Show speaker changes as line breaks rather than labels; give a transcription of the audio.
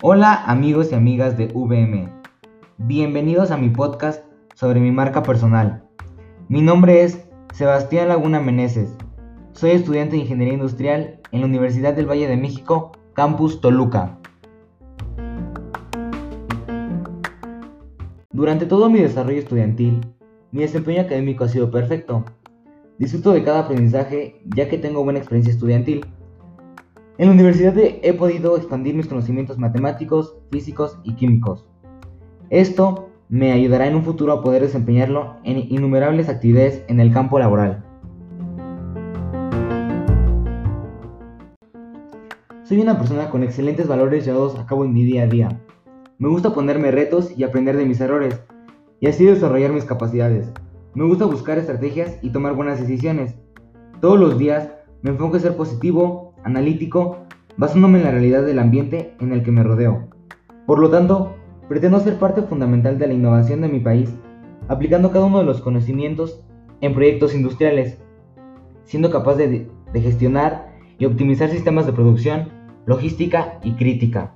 Hola amigos y amigas de VM, bienvenidos a mi podcast sobre mi marca personal. Mi nombre es Sebastián Laguna Meneses, soy estudiante de Ingeniería Industrial en la Universidad del Valle de México, Campus Toluca. Durante todo mi desarrollo estudiantil, mi desempeño académico ha sido perfecto. Disfruto de cada aprendizaje ya que tengo buena experiencia estudiantil en la universidad he podido expandir mis conocimientos matemáticos, físicos y químicos. Esto me ayudará en un futuro a poder desempeñarlo en innumerables actividades en el campo laboral. Soy una persona con excelentes valores llevados a cabo en mi día a día. Me gusta ponerme retos y aprender de mis errores, y así desarrollar mis capacidades. Me gusta buscar estrategias y tomar buenas decisiones. Todos los días me enfoco en ser positivo analítico, basándome en la realidad del ambiente en el que me rodeo. Por lo tanto, pretendo ser parte fundamental de la innovación de mi país, aplicando cada uno de los conocimientos en proyectos industriales, siendo capaz de, de gestionar y optimizar sistemas de producción, logística y crítica.